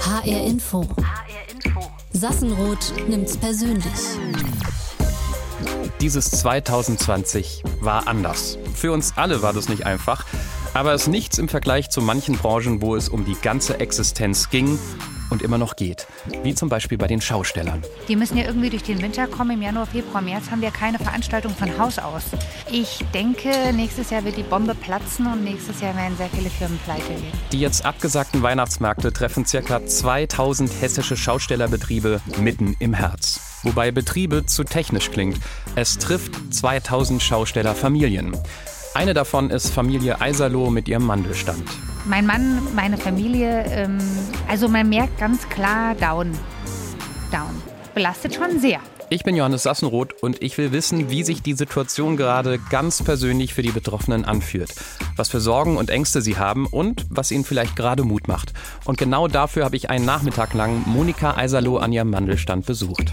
HR Info. Sassenroth nimmt's persönlich. Dieses 2020 war anders. Für uns alle war das nicht einfach, aber es ist nichts im Vergleich zu manchen Branchen, wo es um die ganze Existenz ging und immer noch geht. Wie zum Beispiel bei den Schaustellern. Die müssen ja irgendwie durch den Winter kommen. Im Januar, Februar, März haben wir keine Veranstaltung von Haus aus. Ich denke, nächstes Jahr wird die Bombe platzen und nächstes Jahr werden sehr viele Firmen pleite gehen. Die jetzt abgesagten Weihnachtsmärkte treffen ca. 2000 hessische Schaustellerbetriebe mitten im Herz. Wobei Betriebe zu technisch klingt. Es trifft 2000 Schaustellerfamilien. Eine davon ist Familie Eiserloh mit ihrem Mandelstand. Mein Mann, meine Familie, ähm, also man merkt ganz klar down. Down. Belastet schon sehr. Ich bin Johannes Sassenroth und ich will wissen, wie sich die Situation gerade ganz persönlich für die Betroffenen anfühlt. Was für Sorgen und Ängste sie haben und was ihnen vielleicht gerade Mut macht. Und genau dafür habe ich einen Nachmittag lang Monika Eiserloh an ihrem Mandelstand besucht.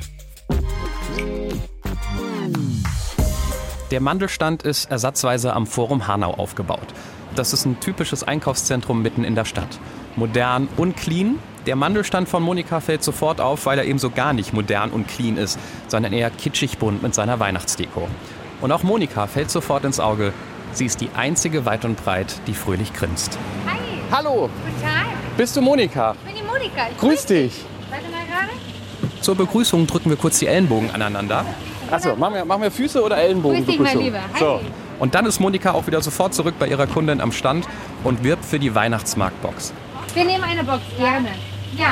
Der Mandelstand ist ersatzweise am Forum Hanau aufgebaut. Das ist ein typisches Einkaufszentrum mitten in der Stadt. Modern und clean. Der Mandelstand von Monika fällt sofort auf, weil er eben so gar nicht modern und clean ist, sondern eher kitschig bunt mit seiner Weihnachtsdeko. Und auch Monika fällt sofort ins Auge. Sie ist die einzige weit und breit, die fröhlich grinst. Hi, Hallo, guten Tag. bist du Monika? Ich bin die Monika. Ich Grüß dich. Warte mal gerade. Zur Begrüßung drücken wir kurz die Ellenbogen aneinander. Achso, machen wir, machen wir Füße oder Ellenbogen? Grüß dich, mein Lieber. Hi. So. Und dann ist Monika auch wieder sofort zurück bei ihrer Kundin am Stand und wirbt für die Weihnachtsmarktbox. Wir nehmen eine Box gerne. Ja.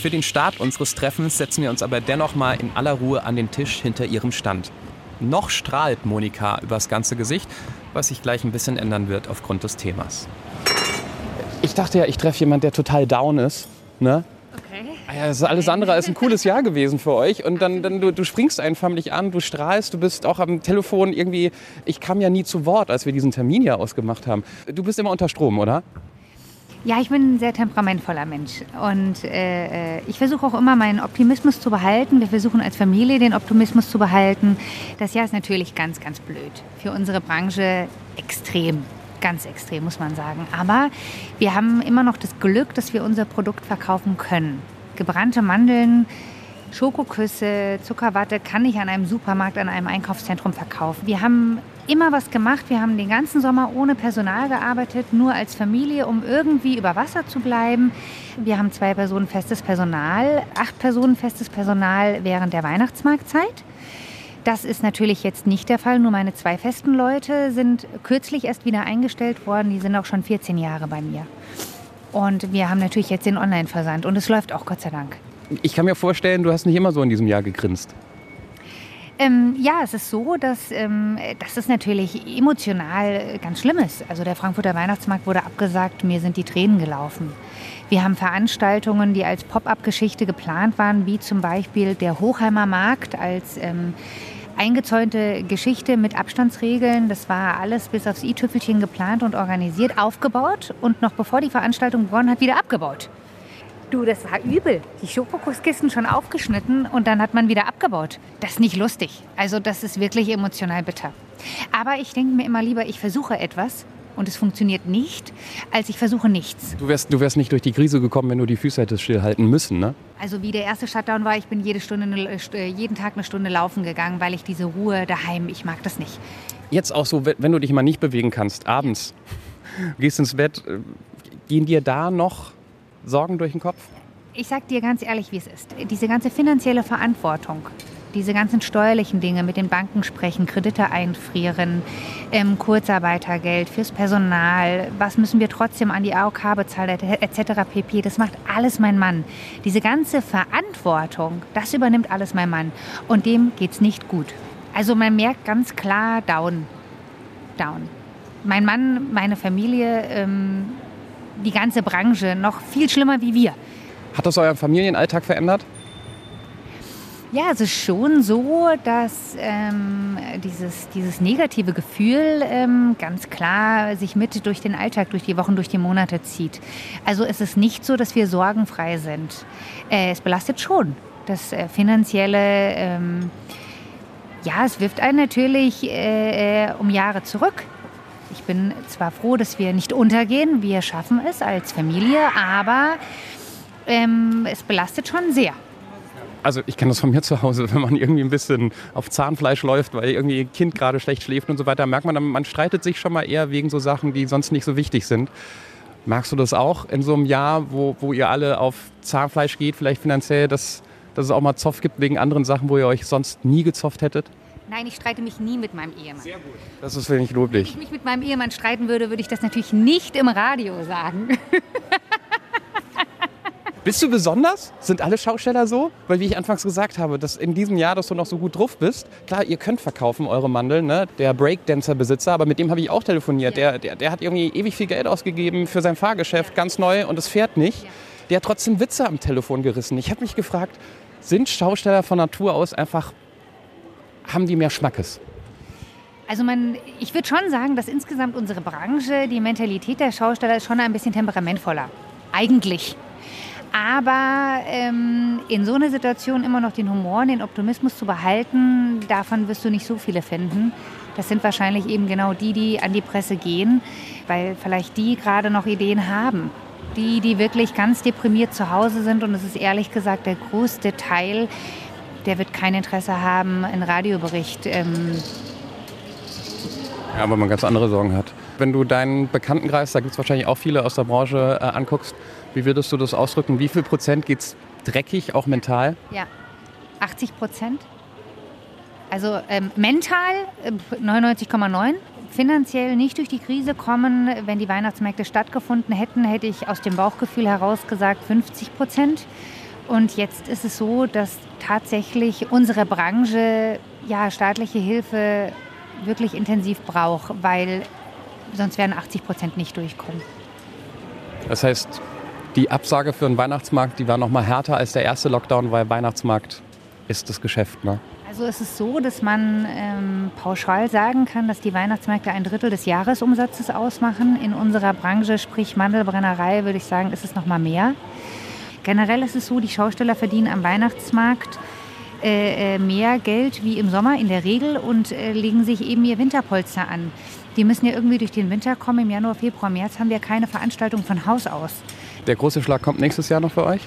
Für den Start unseres Treffens setzen wir uns aber dennoch mal in aller Ruhe an den Tisch hinter ihrem Stand. Noch strahlt Monika übers ganze Gesicht, was sich gleich ein bisschen ändern wird aufgrund des Themas. Ich dachte ja, ich treffe jemanden, der total down ist. Ne? Ah Ja, das ist alles andere als ein cooles Jahr gewesen für euch. Und dann, dann du, du springst einfach mich an, du strahlst, du bist auch am Telefon irgendwie. Ich kam ja nie zu Wort, als wir diesen Termin hier ausgemacht haben. Du bist immer unter Strom, oder? Ja, ich bin ein sehr temperamentvoller Mensch und äh, äh, ich versuche auch immer meinen Optimismus zu behalten. Wir versuchen als Familie den Optimismus zu behalten. Das Jahr ist natürlich ganz, ganz blöd. Für unsere Branche extrem, ganz extrem muss man sagen. Aber wir haben immer noch das Glück, dass wir unser Produkt verkaufen können. Gebrannte Mandeln, Schokoküsse, Zuckerwatte kann ich an einem Supermarkt, an einem Einkaufszentrum verkaufen. Wir haben immer was gemacht. Wir haben den ganzen Sommer ohne Personal gearbeitet, nur als Familie, um irgendwie über Wasser zu bleiben. Wir haben zwei Personen festes Personal, acht Personen festes Personal während der Weihnachtsmarktzeit. Das ist natürlich jetzt nicht der Fall. Nur meine zwei festen Leute sind kürzlich erst wieder eingestellt worden. Die sind auch schon 14 Jahre bei mir. Und wir haben natürlich jetzt den Online-Versand und es läuft auch Gott sei Dank. Ich kann mir vorstellen, du hast nicht immer so in diesem Jahr gegrinst. Ähm, ja, es ist so, dass, ähm, dass es natürlich emotional ganz schlimm ist. Also der Frankfurter Weihnachtsmarkt wurde abgesagt, mir sind die Tränen gelaufen. Wir haben Veranstaltungen, die als Pop-up-Geschichte geplant waren, wie zum Beispiel der Hochheimer Markt als ähm, eingezäunte Geschichte mit Abstandsregeln. Das war alles bis aufs i-Tüpfelchen geplant und organisiert, aufgebaut und noch bevor die Veranstaltung begonnen hat, wieder abgebaut. Du, das war übel. Die Schokokuskisten schon aufgeschnitten und dann hat man wieder abgebaut. Das ist nicht lustig. Also das ist wirklich emotional bitter. Aber ich denke mir immer lieber, ich versuche etwas und es funktioniert nicht, als ich versuche nichts. Du wärst, du wärst nicht durch die Krise gekommen, wenn du die Füße hättest stillhalten müssen, ne? Also wie der erste Shutdown war, ich bin jede Stunde, eine- äh, jeden Tag eine Stunde laufen gegangen, weil ich diese Ruhe daheim, ich mag das nicht. Jetzt auch so, wenn wenn du dich mal nicht bewegen kannst, abends, gehst ins Bett, äh, gehen dir da noch Sorgen durch den Kopf? Ich sag dir ganz ehrlich, wie es ist. Diese ganze finanzielle Verantwortung, diese ganzen steuerlichen Dinge mit den Banken sprechen, Kredite einfrieren, ähm, Kurzarbeitergeld fürs Personal, was müssen wir trotzdem an die AOK bezahlen, etc. pp. Das macht alles mein Mann. Diese ganze Verantwortung, das übernimmt alles mein Mann. Und dem geht's nicht gut. Also man merkt ganz klar down. Down. Mein Mann, meine Familie, ähm, die ganze Branche noch viel schlimmer wie wir. Hat das euren Familienalltag verändert? Ja, es ist schon so, dass ähm, dieses, dieses negative Gefühl ähm, ganz klar sich mit durch den Alltag, durch die Wochen, durch die Monate zieht. Also es ist nicht so, dass wir sorgenfrei sind. Äh, es belastet schon. Das äh, finanzielle, ähm, ja, es wirft einen natürlich äh, äh, um Jahre zurück. Ich bin zwar froh, dass wir nicht untergehen, wir schaffen es als Familie, aber ähm, es belastet schon sehr. Also ich kenne das von mir zu Hause, wenn man irgendwie ein bisschen auf Zahnfleisch läuft, weil irgendwie ein Kind gerade schlecht schläft und so weiter, merkt man, man streitet sich schon mal eher wegen so Sachen, die sonst nicht so wichtig sind. Merkst du das auch in so einem Jahr, wo, wo ihr alle auf Zahnfleisch geht, vielleicht finanziell, dass, dass es auch mal Zoff gibt wegen anderen Sachen, wo ihr euch sonst nie gezofft hättet? Nein, ich streite mich nie mit meinem Ehemann. Sehr gut. Das ist wenig loblich. Wenn ich mich mit meinem Ehemann streiten würde, würde ich das natürlich nicht im Radio sagen. Bist du besonders? Sind alle Schausteller so? Weil, wie ich anfangs gesagt habe, dass in diesem Jahr, dass du noch so gut drauf bist. Klar, ihr könnt verkaufen, eure Mandeln, ne? Der Breakdancer-Besitzer, aber mit dem habe ich auch telefoniert. Ja. Der, der, der hat irgendwie ewig viel Geld ausgegeben für sein Fahrgeschäft, ja. ganz neu, und es fährt nicht. Ja. Der hat trotzdem Witze am Telefon gerissen. Ich habe mich gefragt, sind Schausteller von Natur aus einfach, haben die mehr Schmackes? Also man, ich würde schon sagen, dass insgesamt unsere Branche, die Mentalität der Schausteller ist schon ein bisschen temperamentvoller. Eigentlich. Aber ähm, in so einer Situation immer noch den Humor den Optimismus zu behalten, davon wirst du nicht so viele finden. Das sind wahrscheinlich eben genau die, die an die Presse gehen, weil vielleicht die gerade noch Ideen haben. Die, die wirklich ganz deprimiert zu Hause sind. Und es ist ehrlich gesagt der größte Teil, der wird kein Interesse haben, einen Radiobericht. Ähm ja, weil man ganz andere Sorgen hat. Wenn du deinen Bekanntenkreis, da gibt es wahrscheinlich auch viele aus der Branche, äh, anguckst, wie würdest du das ausdrücken? Wie viel Prozent geht es dreckig, auch mental? Ja, 80 Prozent. Also ähm, mental äh, 99,9. Finanziell nicht durch die Krise kommen. Wenn die Weihnachtsmärkte stattgefunden hätten, hätte ich aus dem Bauchgefühl heraus gesagt 50 Prozent. Und jetzt ist es so, dass tatsächlich unsere Branche ja, staatliche Hilfe wirklich intensiv braucht, weil sonst werden 80 Prozent nicht durchkommen. Das heißt, die Absage für den Weihnachtsmarkt, die war noch mal härter als der erste Lockdown, weil Weihnachtsmarkt ist das Geschäft. Ne? Also es ist so, dass man ähm, pauschal sagen kann, dass die Weihnachtsmärkte ein Drittel des Jahresumsatzes ausmachen. In unserer Branche, sprich Mandelbrennerei, würde ich sagen, ist es noch mal mehr. Generell ist es so, die Schausteller verdienen am Weihnachtsmarkt äh, äh mehr Geld wie im Sommer in der Regel und äh, legen sich eben ihr Winterpolster an. Die müssen ja irgendwie durch den Winter kommen. Im Januar, Februar, März haben wir keine Veranstaltung von Haus aus. Der große Schlag kommt nächstes Jahr noch für euch?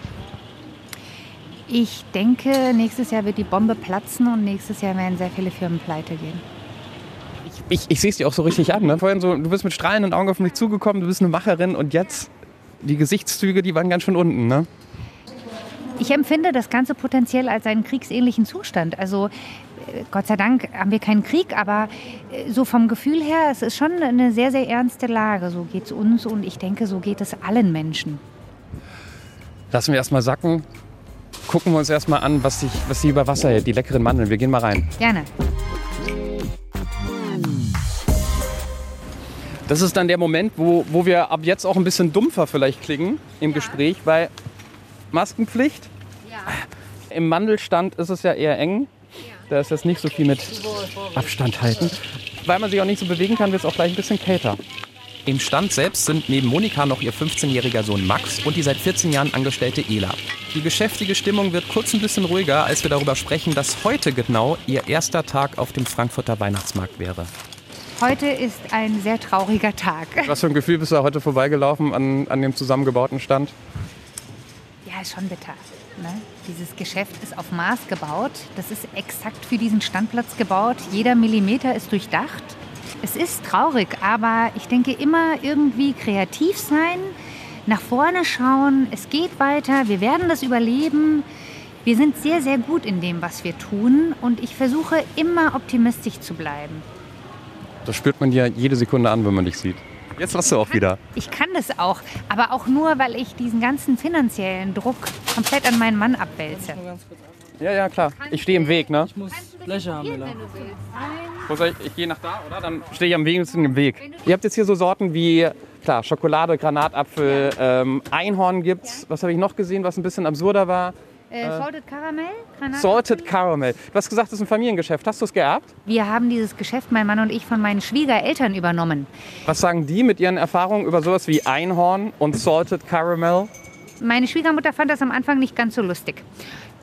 Ich denke, nächstes Jahr wird die Bombe platzen und nächstes Jahr werden sehr viele Firmen pleite gehen. Ich, ich, sehe es dir auch so richtig an. Ne? Vorhin so, du bist mit strahlenden Augen auf mich zugekommen, du bist eine Macherin und jetzt die Gesichtszüge, die waren ganz schön unten. Ne? Ich empfinde das Ganze potenziell als einen kriegsähnlichen Zustand. Also Gott sei Dank haben wir keinen Krieg, aber äh, so vom Gefühl her, es ist schon eine sehr, sehr ernste Lage. So geht es uns und ich denke, so geht es allen Menschen. Lassen wir erstmal sacken. Gucken wir uns erstmal an, was, sich, was sie über Wasser hält, die leckeren Mandeln. Wir gehen mal rein. Gerne. Das ist dann der Moment, wo, wo wir ab jetzt auch ein bisschen dumpfer vielleicht klingen im ja. Gespräch, weil Maskenpflicht. Ja. Im Mandelstand ist es ja eher eng. Da ist jetzt nicht so viel mit Abstand halten. Weil man sich auch nicht so bewegen kann, wird es auch gleich ein bisschen kälter. Im Stand selbst sind neben Monika noch ihr 15-jähriger Sohn Max und die seit 14 Jahren angestellte Ela. Die geschäftige Stimmung wird kurz ein bisschen ruhiger, als wir darüber sprechen, dass heute genau ihr erster Tag auf dem Frankfurter Weihnachtsmarkt wäre. Heute ist ein sehr trauriger Tag. Was für ein Gefühl bist du heute vorbeigelaufen an, an dem zusammengebauten Stand? Ja, ist schon bitter. Ne? Dieses Geschäft ist auf Maß gebaut. Das ist exakt für diesen Standplatz gebaut. Jeder Millimeter ist durchdacht. Es ist traurig, aber ich denke immer irgendwie kreativ sein, nach vorne schauen. Es geht weiter. Wir werden das überleben. Wir sind sehr, sehr gut in dem, was wir tun. Und ich versuche immer optimistisch zu bleiben. Das spürt man ja jede Sekunde an, wenn man dich sieht. Jetzt hast du auch wieder. Ich kann das auch, aber auch nur, weil ich diesen ganzen finanziellen Druck komplett an meinen Mann abwälze. Ja, ja, klar. Ich stehe im Weg, ne? Ich muss Bleche haben, Miller. Ich, ich gehe nach da, oder? Dann stehe ich am wenigsten im Weg. Ihr habt jetzt hier so Sorten wie, klar, Schokolade, Granatapfel, ähm, Einhorn gibt's. Was habe ich noch gesehen, was ein bisschen absurder war? Äh, Salted Caramel? Granatapfel? Salted Caramel. Du hast gesagt, das ist ein Familiengeschäft. Hast du es geerbt? Wir haben dieses Geschäft, mein Mann und ich, von meinen Schwiegereltern übernommen. Was sagen die mit ihren Erfahrungen über sowas wie Einhorn und Salted Caramel? Meine Schwiegermutter fand das am Anfang nicht ganz so lustig.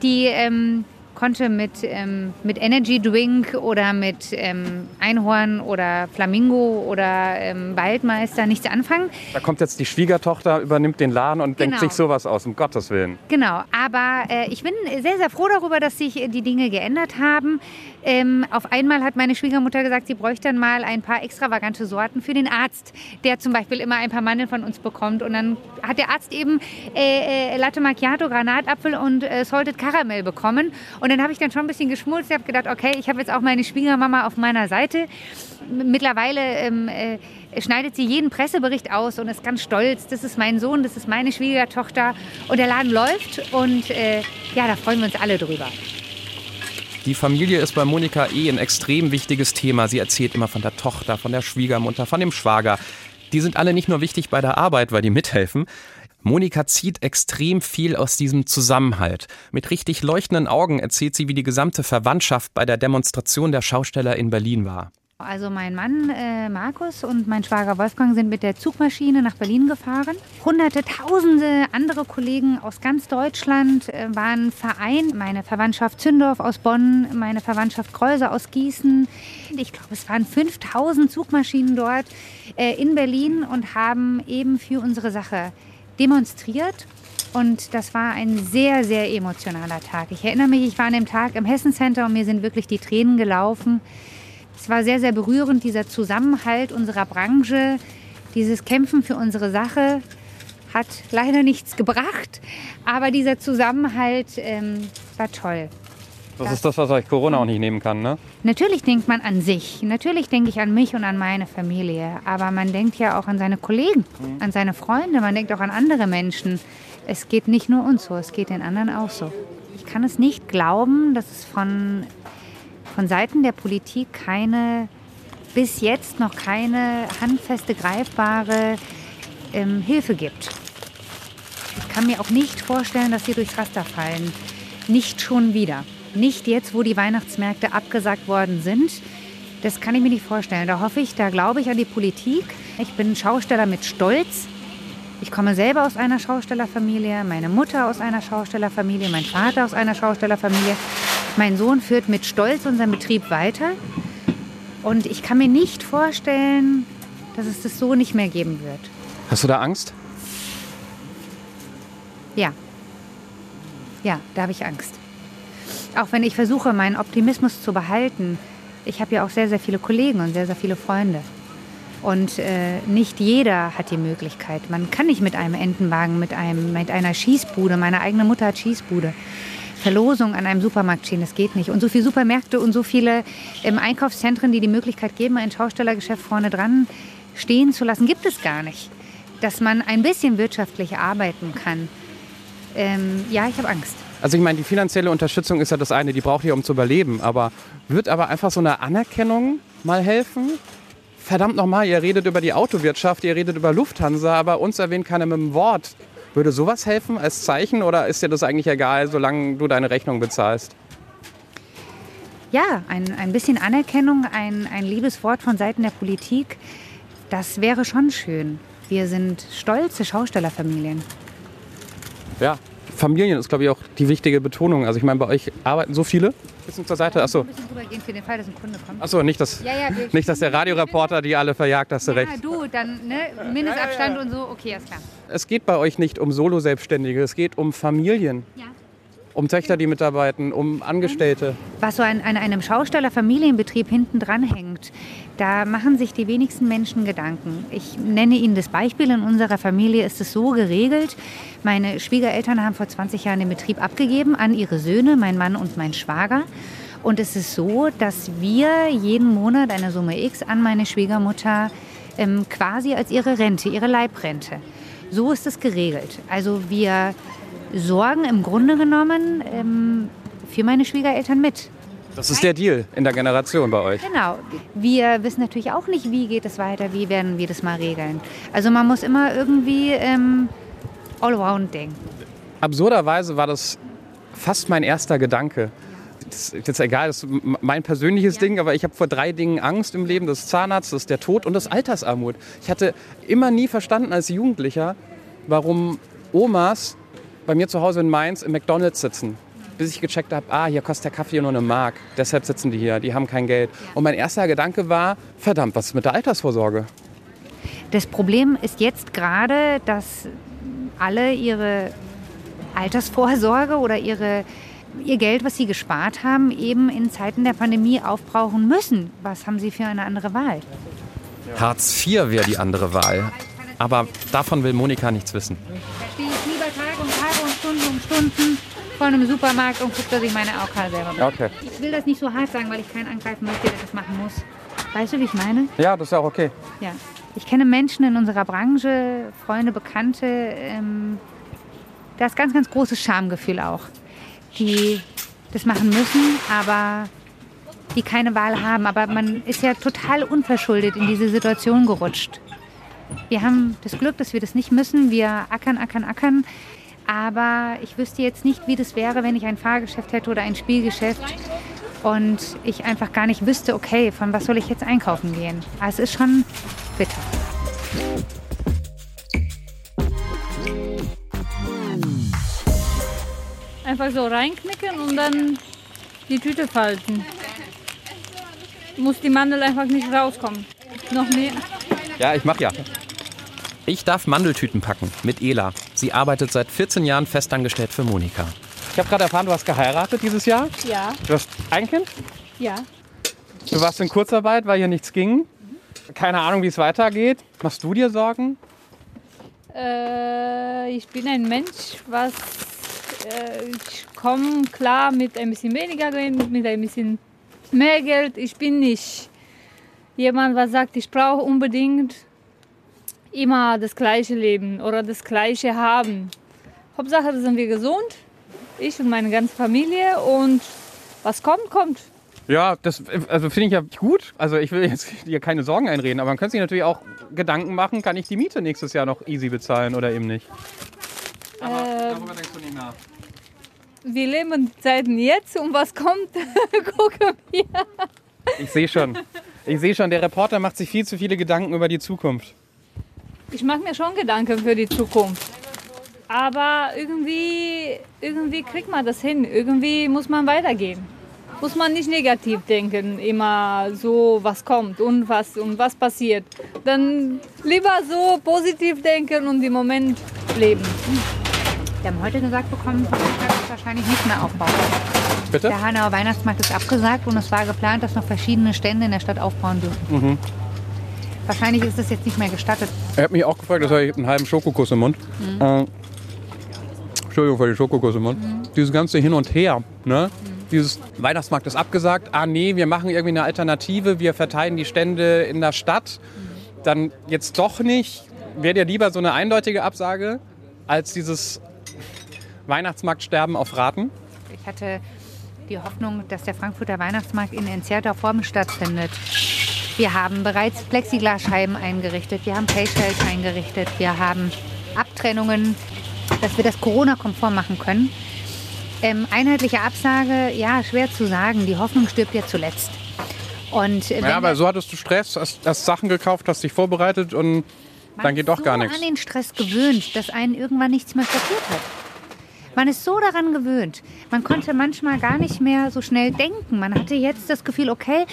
Die ähm, konnte mit, ähm, mit Energy Drink oder mit ähm, Einhorn oder Flamingo oder ähm, Waldmeister nichts anfangen. Da kommt jetzt die Schwiegertochter, übernimmt den Laden und genau. denkt sich sowas aus, um Gottes Willen. Genau, aber äh, ich bin sehr, sehr froh darüber, dass sich die Dinge geändert haben. Ähm, auf einmal hat meine Schwiegermutter gesagt, sie bräuchte dann mal ein paar extravagante Sorten für den Arzt, der zum Beispiel immer ein paar Mandeln von uns bekommt. Und dann hat der Arzt eben äh, äh, Latte Macchiato, Granatapfel und äh, Salted Caramel bekommen. Und dann habe ich dann schon ein bisschen geschmolzen. Ich habe gedacht, okay, ich habe jetzt auch meine Schwiegermama auf meiner Seite. Mittlerweile ähm, äh, schneidet sie jeden Pressebericht aus und ist ganz stolz. Das ist mein Sohn, das ist meine Schwiegertochter. Und der Laden läuft und äh, ja, da freuen wir uns alle drüber. Die Familie ist bei Monika eh ein extrem wichtiges Thema. Sie erzählt immer von der Tochter, von der Schwiegermutter, von dem Schwager. Die sind alle nicht nur wichtig bei der Arbeit, weil die mithelfen. Monika zieht extrem viel aus diesem Zusammenhalt. Mit richtig leuchtenden Augen erzählt sie, wie die gesamte Verwandtschaft bei der Demonstration der Schausteller in Berlin war. Also mein Mann äh, Markus und mein Schwager Wolfgang sind mit der Zugmaschine nach Berlin gefahren. Hunderte, tausende andere Kollegen aus ganz Deutschland äh, waren vereint. Meine Verwandtschaft Zündorf aus Bonn, meine Verwandtschaft Kreuser aus Gießen. Ich glaube, es waren 5000 Zugmaschinen dort äh, in Berlin und haben eben für unsere Sache demonstriert. Und das war ein sehr, sehr emotionaler Tag. Ich erinnere mich, ich war an dem Tag im Hessen Center und mir sind wirklich die Tränen gelaufen. Es war sehr, sehr berührend, dieser Zusammenhalt unserer Branche, dieses Kämpfen für unsere Sache hat leider nichts gebracht, aber dieser Zusammenhalt ähm, war toll. Das, das ist das, was euch Corona auch nicht nehmen kann, ne? Natürlich denkt man an sich. Natürlich denke ich an mich und an meine Familie. Aber man denkt ja auch an seine Kollegen, mhm. an seine Freunde. Man denkt auch an andere Menschen. Es geht nicht nur uns so, es geht den anderen auch so. Ich kann es nicht glauben, dass es von von Seiten der Politik keine, bis jetzt noch keine handfeste, greifbare ähm, Hilfe gibt. Ich kann mir auch nicht vorstellen, dass sie durchs Raster fallen. Nicht schon wieder. Nicht jetzt, wo die Weihnachtsmärkte abgesagt worden sind. Das kann ich mir nicht vorstellen. Da hoffe ich, da glaube ich an die Politik. Ich bin Schausteller mit Stolz. Ich komme selber aus einer Schaustellerfamilie, meine Mutter aus einer Schaustellerfamilie, mein Vater aus einer Schaustellerfamilie. Mein Sohn führt mit Stolz unseren Betrieb weiter. Und ich kann mir nicht vorstellen, dass es das so nicht mehr geben wird. Hast du da Angst? Ja. Ja, da habe ich Angst. Auch wenn ich versuche, meinen Optimismus zu behalten. Ich habe ja auch sehr, sehr viele Kollegen und sehr, sehr viele Freunde. Und äh, nicht jeder hat die Möglichkeit. Man kann nicht mit einem Entenwagen, mit, einem, mit einer Schießbude, meine eigene Mutter hat Schießbude, Verlosung an einem Supermarkt stehen. Das geht nicht. Und so viele Supermärkte und so viele ähm, Einkaufszentren, die die Möglichkeit geben, ein Schaustellergeschäft vorne dran stehen zu lassen, gibt es gar nicht. Dass man ein bisschen wirtschaftlich arbeiten kann. Ähm, ja, ich habe Angst. Also ich meine, die finanzielle Unterstützung ist ja das eine, die braucht ihr, um zu überleben. Aber wird aber einfach so eine Anerkennung mal helfen? Verdammt nochmal, ihr redet über die Autowirtschaft, ihr redet über Lufthansa, aber uns erwähnt keiner mit dem Wort. Würde sowas helfen als Zeichen oder ist dir das eigentlich egal, solange du deine Rechnung bezahlst? Ja, ein, ein bisschen Anerkennung, ein, ein liebes Wort von Seiten der Politik, das wäre schon schön. Wir sind stolze Schaustellerfamilien. Ja, Familien ist, glaube ich, auch die wichtige Betonung. Also ich meine, bei euch arbeiten so viele. Bisschen zur Seite. Achso. Ein bisschen rübergehen für den Fall, dass ein Kunde kommt. Achso, nicht, dass, ja, ja, nicht, dass der Radioreporter die alle verjagt, hast du ja, recht. Ja, du, dann ne, Mindestabstand und so, okay, ist klar. Es geht bei euch nicht um Solo-Selbstständige, es geht um Familien. Ja um Töchter, die mitarbeiten, um Angestellte. Was so an, an einem Schaustellerfamilienbetrieb hinten dran hängt, da machen sich die wenigsten Menschen Gedanken. Ich nenne Ihnen das Beispiel. In unserer Familie ist es so geregelt. Meine Schwiegereltern haben vor 20 Jahren den Betrieb abgegeben an ihre Söhne, mein Mann und mein Schwager. Und es ist so, dass wir jeden Monat eine Summe X an meine Schwiegermutter ähm, quasi als ihre Rente, ihre Leibrente. So ist es geregelt. Also wir sorgen im Grunde genommen ähm, für meine Schwiegereltern mit. Das ist der Deal in der Generation bei euch. Genau. Wir wissen natürlich auch nicht, wie geht es weiter, wie werden wir das mal regeln. Also man muss immer irgendwie ähm, all-around denken. Absurderweise war das fast mein erster Gedanke. Das ist jetzt egal, das ist mein persönliches ja. Ding, aber ich habe vor drei Dingen Angst im Leben. Das ist Zahnarzt, das ist der Tod und das Altersarmut. Ich hatte immer nie verstanden als Jugendlicher, warum Omas bei mir zu Hause in Mainz im McDonalds sitzen. bis ich gecheckt habe, ah, hier kostet der Kaffee nur eine Mark. Deshalb sitzen die hier, die haben kein Geld. Und mein erster Gedanke war, verdammt, was ist mit der Altersvorsorge? Das Problem ist jetzt gerade, dass alle ihre Altersvorsorge oder ihre, ihr Geld, was sie gespart haben, eben in Zeiten der Pandemie aufbrauchen müssen. Was haben sie für eine andere Wahl? Hartz IV wäre die andere Wahl. Aber davon will Monika nichts wissen. Da Stunden und Stunden vor einem Supermarkt und gucke, dass ich meine AOK selber mache. Okay. Ich will das nicht so hart sagen, weil ich keinen angreifen möchte, der das machen muss. Weißt du, wie ich meine? Ja, das ist auch okay. Ja. Ich kenne Menschen in unserer Branche, Freunde, Bekannte, ähm, da ist ganz, ganz großes Schamgefühl auch, die das machen müssen, aber die keine Wahl haben. Aber man ist ja total unverschuldet in diese Situation gerutscht. Wir haben das Glück, dass wir das nicht müssen. Wir ackern, ackern, ackern. Aber ich wüsste jetzt nicht, wie das wäre, wenn ich ein Fahrgeschäft hätte oder ein Spielgeschäft und ich einfach gar nicht wüsste, okay, von was soll ich jetzt einkaufen gehen. Also es ist schon bitter. Einfach so reinknicken und dann die Tüte falten. Muss die Mandel einfach nicht rauskommen. Noch mehr. Ja, ich mach ja. Ich darf Mandeltüten packen mit Ela. Sie arbeitet seit 14 Jahren festangestellt für Monika. Ich habe gerade erfahren, du hast geheiratet dieses Jahr. Ja, Du hast ein Kind. ja. Du warst in Kurzarbeit, weil hier nichts ging. Keine Ahnung, wie es weitergeht. Machst du dir Sorgen? Äh, ich bin ein Mensch, was äh, ich komme klar mit ein bisschen weniger Geld, mit ein bisschen mehr Geld. Ich bin nicht jemand, was sagt, ich brauche unbedingt immer das gleiche Leben oder das gleiche haben. Hauptsache, da sind wir gesund, ich und meine ganze Familie und was kommt, kommt. Ja, das also finde ich ja gut. Also ich will jetzt hier keine Sorgen einreden, aber man könnte sich natürlich auch Gedanken machen, kann ich die Miete nächstes Jahr noch easy bezahlen oder eben nicht. Aber darüber denkst du nicht nach. Wir leben die Zeiten jetzt und was kommt, gucken wir. Ich sehe schon. Ich sehe schon, der Reporter macht sich viel zu viele Gedanken über die Zukunft. Ich mache mir schon Gedanken für die Zukunft. Aber irgendwie, irgendwie kriegt man das hin. Irgendwie muss man weitergehen. Muss man nicht negativ denken, immer so, was kommt und was und was passiert. Dann lieber so positiv denken und im Moment leben. Wir haben heute gesagt bekommen, dass es wahrscheinlich nicht mehr aufbauen. Bitte? Der Hanauer Weihnachtsmarkt ist abgesagt und es war geplant, dass noch verschiedene Stände in der Stadt aufbauen dürfen. Mhm. Wahrscheinlich ist das jetzt nicht mehr gestattet. Er hat mich auch gefragt, das habe ich einen halben Schokokuss im Mund. Äh, Entschuldigung für den Schokokuss im Mund. Dieses ganze Hin und Her, ne? Dieses Weihnachtsmarkt ist abgesagt. Ah nee, wir machen irgendwie eine Alternative. Wir verteilen die Stände in der Stadt. Dann jetzt doch nicht. Wäre dir lieber so eine eindeutige Absage als dieses Weihnachtsmarktsterben auf Raten? Ich hatte die Hoffnung, dass der Frankfurter Weihnachtsmarkt in entzerrter Form stattfindet. Wir haben bereits Plexiglasscheiben eingerichtet, wir haben Payshells eingerichtet, wir haben Abtrennungen, dass wir das Corona-konform machen können. Ähm, einheitliche Absage, ja, schwer zu sagen. Die Hoffnung stirbt ja zuletzt. Und äh, Ja, aber so hattest du Stress, hast, hast Sachen gekauft, hast dich vorbereitet und Man dann geht ist doch so gar nichts. an den Stress gewöhnt, dass einen irgendwann nichts mehr schockiert hat. Man ist so daran gewöhnt. Man konnte manchmal gar nicht mehr so schnell denken. Man hatte jetzt das Gefühl, okay,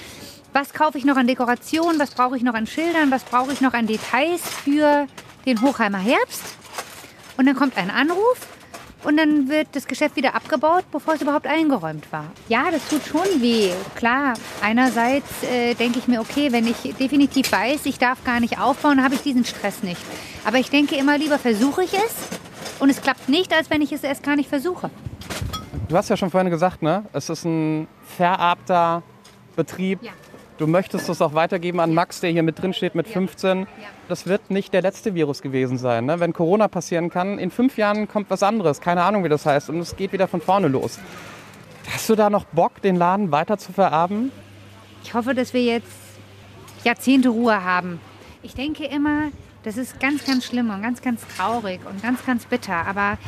was kaufe ich noch an Dekoration, was brauche ich noch an Schildern, was brauche ich noch an Details für den Hochheimer Herbst. Und dann kommt ein Anruf und dann wird das Geschäft wieder abgebaut, bevor es überhaupt eingeräumt war. Ja, das tut schon weh. Klar, einerseits äh, denke ich mir, okay, wenn ich definitiv weiß, ich darf gar nicht aufbauen, habe ich diesen Stress nicht. Aber ich denke immer lieber, versuche ich es und es klappt nicht, als wenn ich es erst gar nicht versuche. Du hast ja schon vorhin gesagt, ne? Es ist ein vererbter Betrieb. Ja. Du möchtest es auch weitergeben an Max, der hier mit drin steht mit 15. Das wird nicht der letzte Virus gewesen sein. Ne? Wenn Corona passieren kann, in fünf Jahren kommt was anderes. Keine Ahnung, wie das heißt. Und es geht wieder von vorne los. Hast du da noch Bock, den Laden weiter zu vererben? Ich hoffe, dass wir jetzt Jahrzehnte Ruhe haben. Ich denke immer, das ist ganz, ganz schlimm und ganz, ganz traurig und ganz, ganz bitter. Aber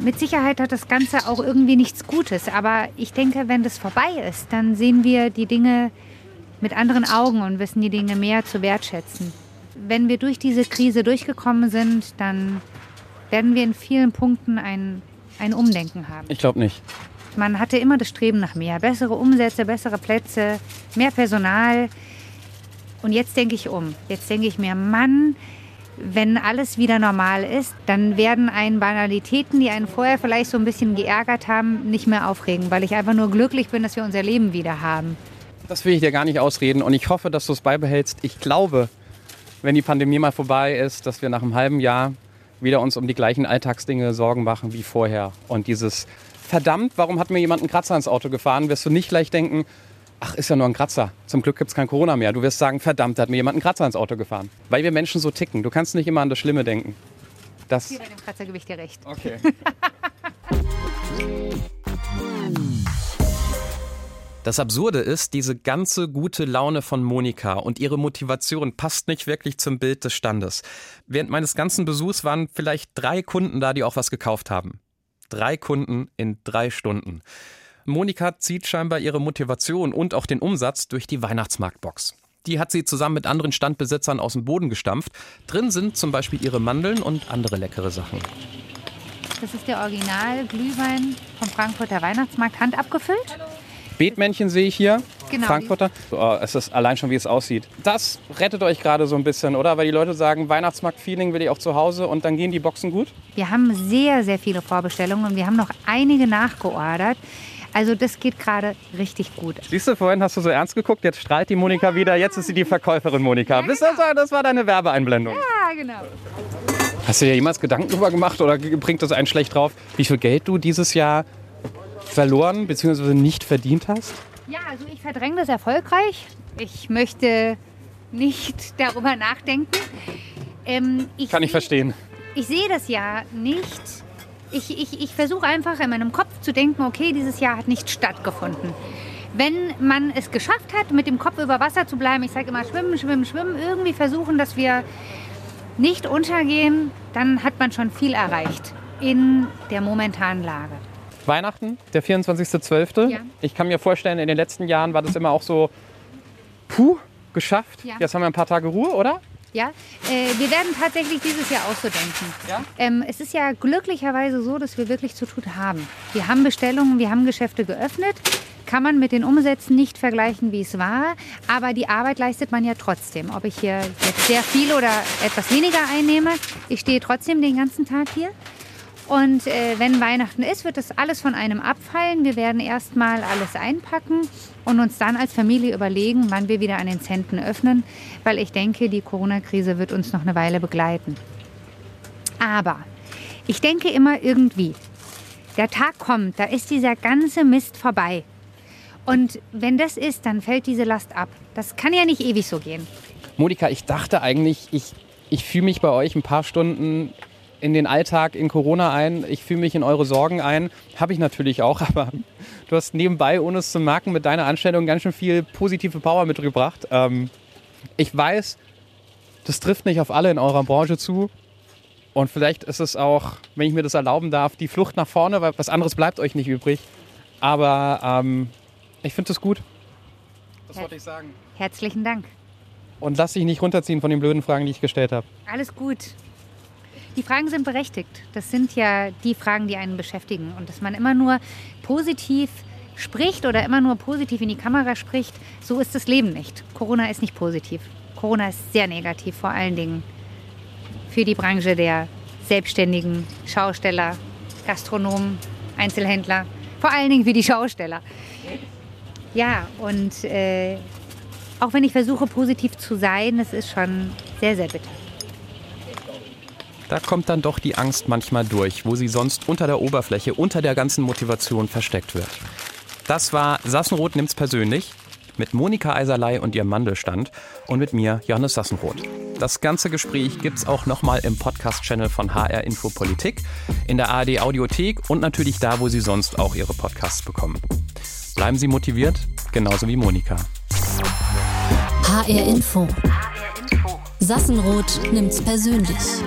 mit Sicherheit hat das Ganze auch irgendwie nichts Gutes. Aber ich denke, wenn das vorbei ist, dann sehen wir die Dinge mit anderen Augen und wissen die Dinge mehr zu wertschätzen. Wenn wir durch diese Krise durchgekommen sind, dann werden wir in vielen Punkten ein, ein Umdenken haben. Ich glaube nicht. Man hatte immer das Streben nach mehr. Bessere Umsätze, bessere Plätze, mehr Personal. Und jetzt denke ich um. Jetzt denke ich mir, Mann, wenn alles wieder normal ist, dann werden einen Banalitäten, die einen vorher vielleicht so ein bisschen geärgert haben, nicht mehr aufregen, weil ich einfach nur glücklich bin, dass wir unser Leben wieder haben. Das will ich dir gar nicht ausreden und ich hoffe, dass du es beibehältst. Ich glaube, wenn die Pandemie mal vorbei ist, dass wir nach einem halben Jahr wieder uns um die gleichen Alltagsdinge Sorgen machen wie vorher. Und dieses verdammt, warum hat mir jemand einen Kratzer ins Auto gefahren, wirst du nicht gleich denken, ach, ist ja nur ein Kratzer. Zum Glück gibt es kein Corona mehr. Du wirst sagen, verdammt, da hat mir jemand einen Kratzer ins Auto gefahren. Weil wir Menschen so ticken. Du kannst nicht immer an das Schlimme denken. Das Hier bei dem Kratzergewicht dir recht. okay. Das Absurde ist, diese ganze gute Laune von Monika und ihre Motivation passt nicht wirklich zum Bild des Standes. Während meines ganzen Besuchs waren vielleicht drei Kunden da, die auch was gekauft haben. Drei Kunden in drei Stunden. Monika zieht scheinbar ihre Motivation und auch den Umsatz durch die Weihnachtsmarktbox. Die hat sie zusammen mit anderen Standbesitzern aus dem Boden gestampft. Drin sind zum Beispiel ihre Mandeln und andere leckere Sachen. Das ist der Original-Glühwein vom Frankfurter Weihnachtsmarkt, handabgefüllt. Beetmännchen sehe ich hier. Genau, Frankfurter. Oh, es ist allein schon, wie es aussieht. Das rettet euch gerade so ein bisschen, oder? Weil die Leute sagen, Weihnachtsmarkt-Feeling will ich auch zu Hause und dann gehen die Boxen gut. Wir haben sehr, sehr viele Vorbestellungen und wir haben noch einige nachgeordert. Also das geht gerade richtig gut. Siehst du, vorhin hast du so ernst geguckt, jetzt strahlt die Monika wieder, jetzt ist sie die Verkäuferin Monika. Bis das, war, das war deine Werbeeinblendung. Ja, genau. Hast du dir jemals Gedanken drüber gemacht oder bringt das einen schlecht drauf, wie viel Geld du dieses Jahr verloren bzw. nicht verdient hast? Ja, also ich verdränge das erfolgreich. Ich möchte nicht darüber nachdenken. Ähm, Kann ich seh- verstehen. Ich sehe das ja nicht. Ich, ich, ich versuche einfach in meinem Kopf zu denken, okay, dieses Jahr hat nicht stattgefunden. Wenn man es geschafft hat, mit dem Kopf über Wasser zu bleiben, ich sage immer schwimmen, schwimmen, schwimmen, irgendwie versuchen, dass wir nicht untergehen, dann hat man schon viel erreicht in der momentanen Lage. Weihnachten, der 24.12. Ja. Ich kann mir vorstellen, in den letzten Jahren war das immer auch so, puh, geschafft. Ja. Jetzt haben wir ein paar Tage Ruhe, oder? Ja, äh, wir werden tatsächlich dieses Jahr auch so denken. Ja? Ähm, es ist ja glücklicherweise so, dass wir wirklich zu tun haben. Wir haben Bestellungen, wir haben Geschäfte geöffnet. Kann man mit den Umsätzen nicht vergleichen, wie es war. Aber die Arbeit leistet man ja trotzdem. Ob ich hier jetzt sehr viel oder etwas weniger einnehme, ich stehe trotzdem den ganzen Tag hier. Und äh, wenn Weihnachten ist, wird das alles von einem abfallen. Wir werden erstmal alles einpacken und uns dann als Familie überlegen, wann wir wieder an den Zenten öffnen, weil ich denke, die Corona-Krise wird uns noch eine Weile begleiten. Aber ich denke immer irgendwie, der Tag kommt, da ist dieser ganze Mist vorbei. Und wenn das ist, dann fällt diese Last ab. Das kann ja nicht ewig so gehen. Monika, ich dachte eigentlich, ich, ich fühle mich bei euch ein paar Stunden in den Alltag in Corona ein. Ich fühle mich in eure Sorgen ein. Habe ich natürlich auch, aber du hast nebenbei, ohne es zu merken, mit deiner Anstellung ganz schön viel positive Power mitgebracht. Ähm, ich weiß, das trifft nicht auf alle in eurer Branche zu. Und vielleicht ist es auch, wenn ich mir das erlauben darf, die Flucht nach vorne, weil was anderes bleibt euch nicht übrig. Aber ähm, ich finde es gut. Das wollte ich sagen. Herzlichen Dank. Und lass dich nicht runterziehen von den blöden Fragen, die ich gestellt habe. Alles gut. Die Fragen sind berechtigt. Das sind ja die Fragen, die einen beschäftigen. Und dass man immer nur positiv spricht oder immer nur positiv in die Kamera spricht, so ist das Leben nicht. Corona ist nicht positiv. Corona ist sehr negativ, vor allen Dingen für die Branche der Selbstständigen, Schausteller, Gastronomen, Einzelhändler, vor allen Dingen für die Schausteller. Ja, und äh, auch wenn ich versuche, positiv zu sein, das ist schon sehr, sehr bitter. Da kommt dann doch die Angst manchmal durch, wo sie sonst unter der Oberfläche, unter der ganzen Motivation versteckt wird. Das war Sassenroth nimmt's persönlich mit Monika Eiserlei und ihrem Mandelstand und mit mir, Johannes Sassenroth. Das ganze Gespräch gibt's auch nochmal im Podcast-Channel von HR Info Politik, in der ARD Audiothek und natürlich da, wo Sie sonst auch Ihre Podcasts bekommen. Bleiben Sie motiviert, genauso wie Monika. HR Info. Sassenroth nimmt's persönlich.